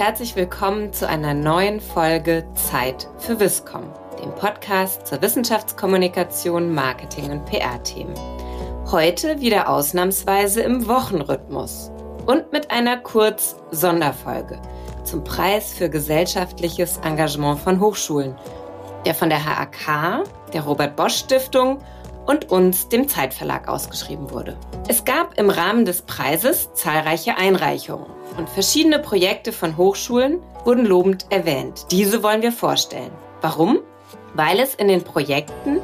herzlich willkommen zu einer neuen Folge Zeit für Wisscom, dem Podcast zur Wissenschaftskommunikation, Marketing und PR-Themen. Heute wieder ausnahmsweise im Wochenrhythmus und mit einer Kurz-Sonderfolge zum Preis für gesellschaftliches Engagement von Hochschulen, der von der HAK, der Robert Bosch Stiftung und uns, dem Zeitverlag, ausgeschrieben wurde. Es gab im Rahmen des Preises zahlreiche Einreichungen und verschiedene Projekte von Hochschulen wurden lobend erwähnt. Diese wollen wir vorstellen. Warum? Weil es in den Projekten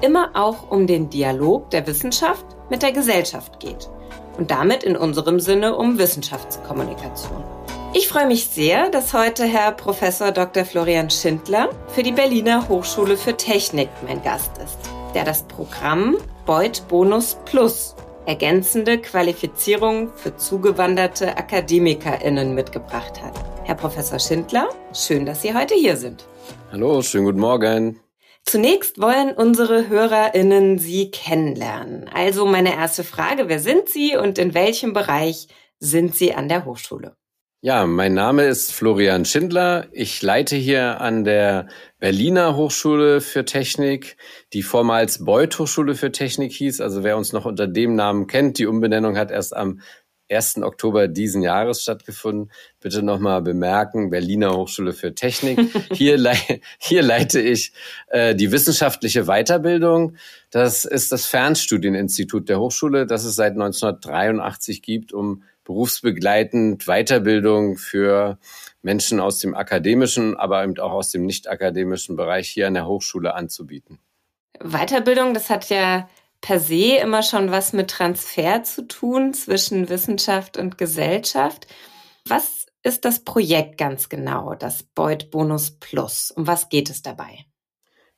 immer auch um den Dialog der Wissenschaft mit der Gesellschaft geht und damit in unserem Sinne um Wissenschaftskommunikation. Ich freue mich sehr, dass heute Herr Professor Dr. Florian Schindler für die Berliner Hochschule für Technik mein Gast ist, der das Programm Beuth Bonus Plus ergänzende Qualifizierung für zugewanderte AkademikerInnen mitgebracht hat. Herr Professor Schindler, schön, dass Sie heute hier sind. Hallo, schönen guten Morgen. Zunächst wollen unsere HörerInnen Sie kennenlernen. Also meine erste Frage, wer sind Sie und in welchem Bereich sind Sie an der Hochschule? Ja, mein Name ist Florian Schindler. Ich leite hier an der Berliner Hochschule für Technik, die vormals Beuth Hochschule für Technik hieß. Also wer uns noch unter dem Namen kennt, die Umbenennung hat erst am 1. Oktober diesen Jahres stattgefunden. Bitte nochmal bemerken, Berliner Hochschule für Technik. Hier, le hier leite ich äh, die wissenschaftliche Weiterbildung. Das ist das Fernstudieninstitut der Hochschule, das es seit 1983 gibt, um berufsbegleitend Weiterbildung für Menschen aus dem akademischen, aber eben auch aus dem nicht akademischen Bereich hier an der Hochschule anzubieten. Weiterbildung, das hat ja per se immer schon was mit Transfer zu tun zwischen Wissenschaft und Gesellschaft. Was ist das Projekt ganz genau, das Beuth Bonus Plus? Um was geht es dabei?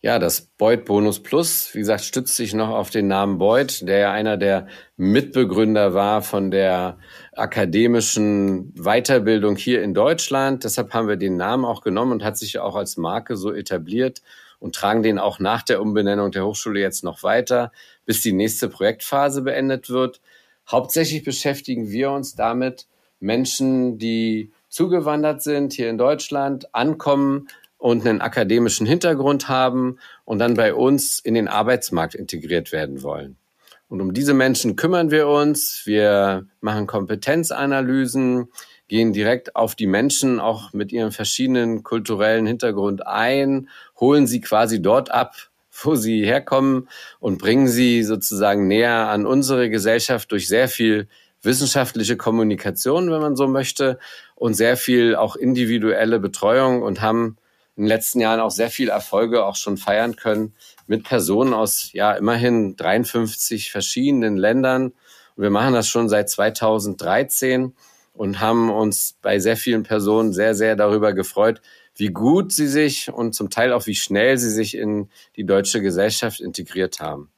Ja, das Beuth Bonus Plus, wie gesagt, stützt sich noch auf den Namen Beuth, der ja einer der Mitbegründer war von der akademischen Weiterbildung hier in Deutschland. Deshalb haben wir den Namen auch genommen und hat sich ja auch als Marke so etabliert und tragen den auch nach der Umbenennung der Hochschule jetzt noch weiter, bis die nächste Projektphase beendet wird. Hauptsächlich beschäftigen wir uns damit, Menschen, die zugewandert sind hier in Deutschland, ankommen, und einen akademischen Hintergrund haben und dann bei uns in den Arbeitsmarkt integriert werden wollen. Und um diese Menschen kümmern wir uns. Wir machen Kompetenzanalysen, gehen direkt auf die Menschen auch mit ihrem verschiedenen kulturellen Hintergrund ein, holen sie quasi dort ab, wo sie herkommen und bringen sie sozusagen näher an unsere Gesellschaft durch sehr viel wissenschaftliche Kommunikation, wenn man so möchte, und sehr viel auch individuelle Betreuung und haben in den letzten Jahren auch sehr viel Erfolge auch schon feiern können mit Personen aus ja immerhin 53 verschiedenen Ländern. Und wir machen das schon seit 2013 und haben uns bei sehr vielen Personen sehr, sehr darüber gefreut, wie gut sie sich und zum Teil auch wie schnell sie sich in die deutsche Gesellschaft integriert haben.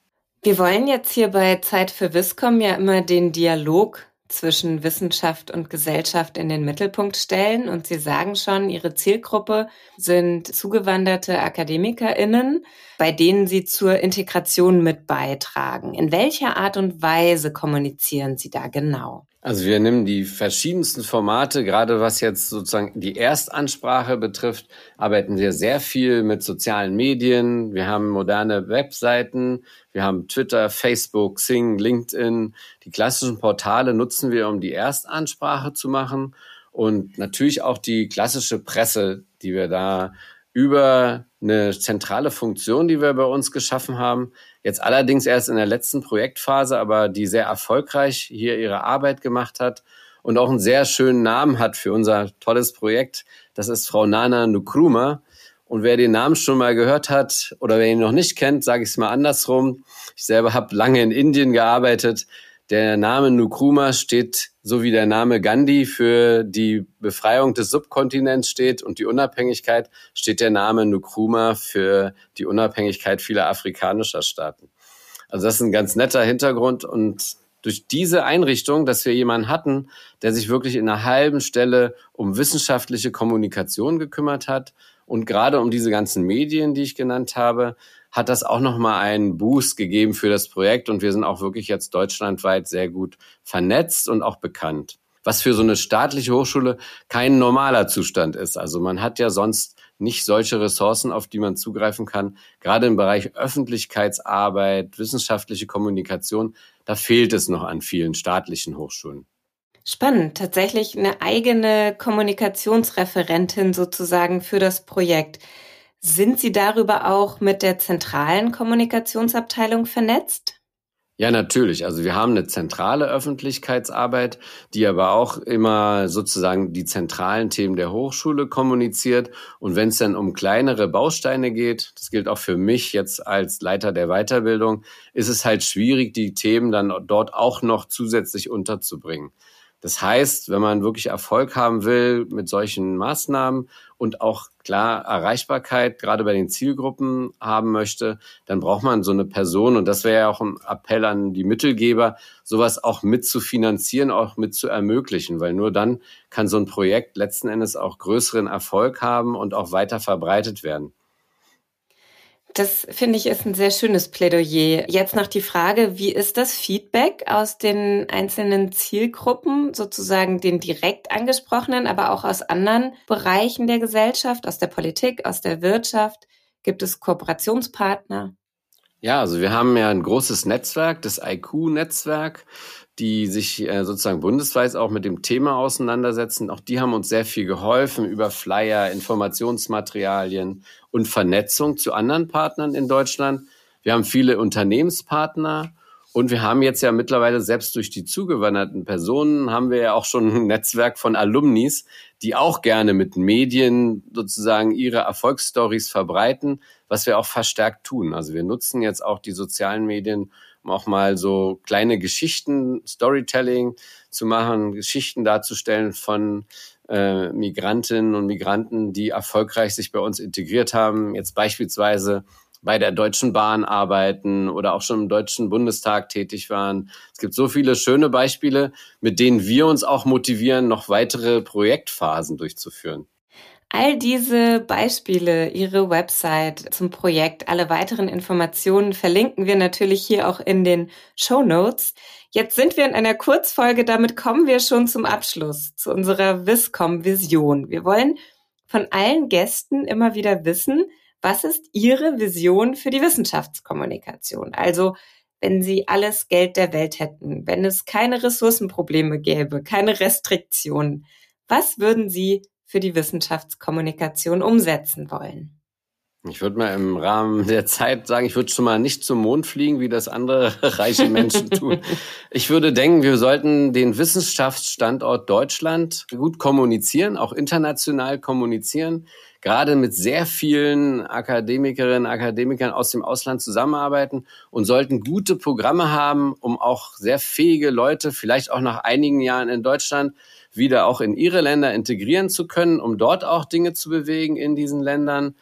Wir wollen jetzt hier bei Zeit für Wiscom ja immer den Dialog zwischen Wissenschaft und Gesellschaft in den Mittelpunkt stellen. Und Sie sagen schon, Ihre Zielgruppe sind zugewanderte AkademikerInnen, bei denen Sie zur Integration mit beitragen. In welcher Art und Weise kommunizieren Sie da genau? Also wir nehmen die verschiedensten Formate, gerade was jetzt sozusagen die Erstansprache betrifft, arbeiten wir sehr viel mit sozialen Medien. Wir haben moderne Webseiten, wir haben Twitter, Facebook, Sing, LinkedIn. Die klassischen Portale nutzen wir, um die Erstansprache zu machen und natürlich auch die klassische Presse, die wir da über eine zentrale Funktion, die wir bei uns geschaffen haben. Jetzt allerdings erst in der letzten Projektphase, aber die sehr erfolgreich hier ihre Arbeit gemacht hat und auch einen sehr schönen Namen hat für unser tolles Projekt. Das ist Frau Nana Nukruma. Und wer den Namen schon mal gehört hat oder wer ihn noch nicht kennt, sage ich es mal andersrum. Ich selber habe lange in Indien gearbeitet. Der Name Nkrumah steht, so wie der Name Gandhi für die Befreiung des Subkontinents steht und die Unabhängigkeit, steht der Name Nkrumah für die Unabhängigkeit vieler afrikanischer Staaten. Also das ist ein ganz netter Hintergrund und durch diese Einrichtung, dass wir jemanden hatten, der sich wirklich in einer halben Stelle um wissenschaftliche Kommunikation gekümmert hat und gerade um diese ganzen Medien, die ich genannt habe, hat das auch nochmal einen Boost gegeben für das Projekt und wir sind auch wirklich jetzt deutschlandweit sehr gut vernetzt und auch bekannt. was für so eine staatliche Hochschule kein normaler Zustand ist. Also man hat ja sonst nicht solche Ressourcen, auf die man zugreifen kann. Gerade im Bereich Öffentlichkeitsarbeit, wissenschaftliche Kommunikation, da fehlt es noch an vielen staatlichen Hochschulen. Spannend, tatsächlich eine eigene Kommunikationsreferentin sozusagen für das Projekt. Sind Sie darüber auch mit der zentralen Kommunikationsabteilung vernetzt? Ja, natürlich. Also wir haben eine zentrale Öffentlichkeitsarbeit, die aber auch immer sozusagen die zentralen Themen der Hochschule kommuniziert. Und wenn es dann um kleinere Bausteine geht, das gilt auch für mich jetzt als Leiter der Weiterbildung, ist es halt schwierig, die Themen dann dort auch noch zusätzlich unterzubringen. Das heißt, wenn man wirklich Erfolg haben will mit solchen Maßnahmen und auch klar Erreichbarkeit gerade bei den Zielgruppen haben möchte, dann braucht man so eine Person und das wäre ja auch ein Appell an die Mittelgeber, sowas auch mit zu finanzieren, auch mit zu ermöglichen, weil nur dann kann so ein Projekt letzten Endes auch größeren Erfolg haben und auch weiter verbreitet werden. Das finde ich ist ein sehr schönes Plädoyer. Jetzt noch die Frage, wie ist das Feedback aus den einzelnen Zielgruppen, sozusagen den direkt angesprochenen, aber auch aus anderen Bereichen der Gesellschaft, aus der Politik, aus der Wirtschaft? Gibt es Kooperationspartner? Ja, also wir haben ja ein großes Netzwerk, das IQ-Netzwerk die sich äh, sozusagen bundesweit auch mit dem Thema auseinandersetzen. Auch die haben uns sehr viel geholfen über Flyer, Informationsmaterialien und Vernetzung zu anderen Partnern in Deutschland. Wir haben viele Unternehmenspartner und wir haben jetzt ja mittlerweile selbst durch die zugewanderten Personen haben wir ja auch schon ein Netzwerk von Alumnis, die auch gerne mit Medien sozusagen ihre Erfolgsstories verbreiten, was wir auch verstärkt tun. Also wir nutzen jetzt auch die sozialen Medien, auch mal so kleine Geschichten, Storytelling zu machen, Geschichten darzustellen von äh, Migrantinnen und Migranten, die erfolgreich sich bei uns integriert haben. Jetzt beispielsweise bei der Deutschen Bahn arbeiten oder auch schon im Deutschen Bundestag tätig waren. Es gibt so viele schöne Beispiele, mit denen wir uns auch motivieren, noch weitere Projektphasen durchzuführen. All diese Beispiele, Ihre Website zum Projekt, alle weiteren Informationen verlinken wir natürlich hier auch in den Show Notes. Jetzt sind wir in einer Kurzfolge, damit kommen wir schon zum Abschluss, zu unserer Viscom-Vision. Wir wollen von allen Gästen immer wieder wissen, was ist Ihre Vision für die Wissenschaftskommunikation? Also, wenn Sie alles Geld der Welt hätten, wenn es keine Ressourcenprobleme gäbe, keine Restriktionen, was würden Sie für die Wissenschaftskommunikation umsetzen wollen? Ich würde mal im Rahmen der Zeit sagen, ich würde schon mal nicht zum Mond fliegen, wie das andere reiche Menschen tun. Ich würde denken, wir sollten den Wissenschaftsstandort Deutschland gut kommunizieren, auch international kommunizieren, gerade mit sehr vielen Akademikerinnen, Akademikern aus dem Ausland zusammenarbeiten und sollten gute Programme haben, um auch sehr fähige Leute, vielleicht auch nach einigen Jahren in Deutschland, wieder auch in ihre Länder integrieren zu können, um dort auch Dinge zu bewegen in diesen Ländern.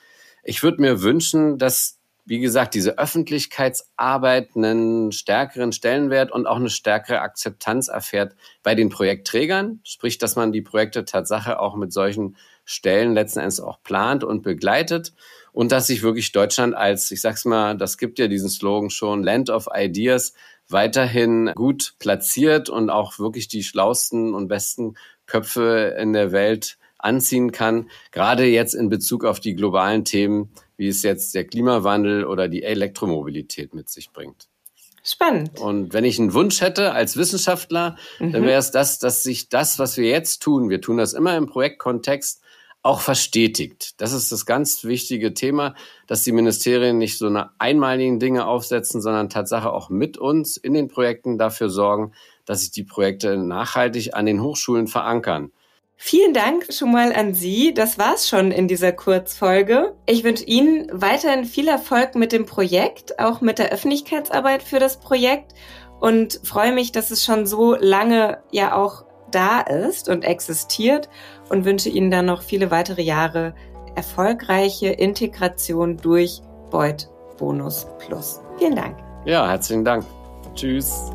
Ich würde mir wünschen, dass, wie gesagt, diese Öffentlichkeitsarbeit einen stärkeren Stellenwert und auch eine stärkere Akzeptanz erfährt bei den Projektträgern. Sprich, dass man die Projekte Tatsache auch mit solchen Stellen letzten Endes auch plant und begleitet und dass sich wirklich Deutschland als, ich sag's mal, das gibt ja diesen Slogan schon, Land of Ideas, weiterhin gut platziert und auch wirklich die schlausten und besten Köpfe in der Welt anziehen kann, gerade jetzt in Bezug auf die globalen Themen, wie es jetzt der Klimawandel oder die Elektromobilität mit sich bringt. Spannend. Und wenn ich einen Wunsch hätte als Wissenschaftler, mhm. dann wäre es das, dass sich das, was wir jetzt tun, wir tun das immer im Projektkontext, auch verstetigt. Das ist das ganz wichtige Thema, dass die Ministerien nicht so eine einmaligen Dinge aufsetzen, sondern Tatsache auch mit uns in den Projekten dafür sorgen, dass sich die Projekte nachhaltig an den Hochschulen verankern. Vielen Dank schon mal an Sie. Das war's schon in dieser Kurzfolge. Ich wünsche Ihnen weiterhin viel Erfolg mit dem Projekt, auch mit der Öffentlichkeitsarbeit für das Projekt und freue mich, dass es schon so lange ja auch da ist und existiert und wünsche Ihnen dann noch viele weitere Jahre erfolgreiche Integration durch Beut Bonus Plus. Vielen Dank. Ja, herzlichen Dank. Tschüss.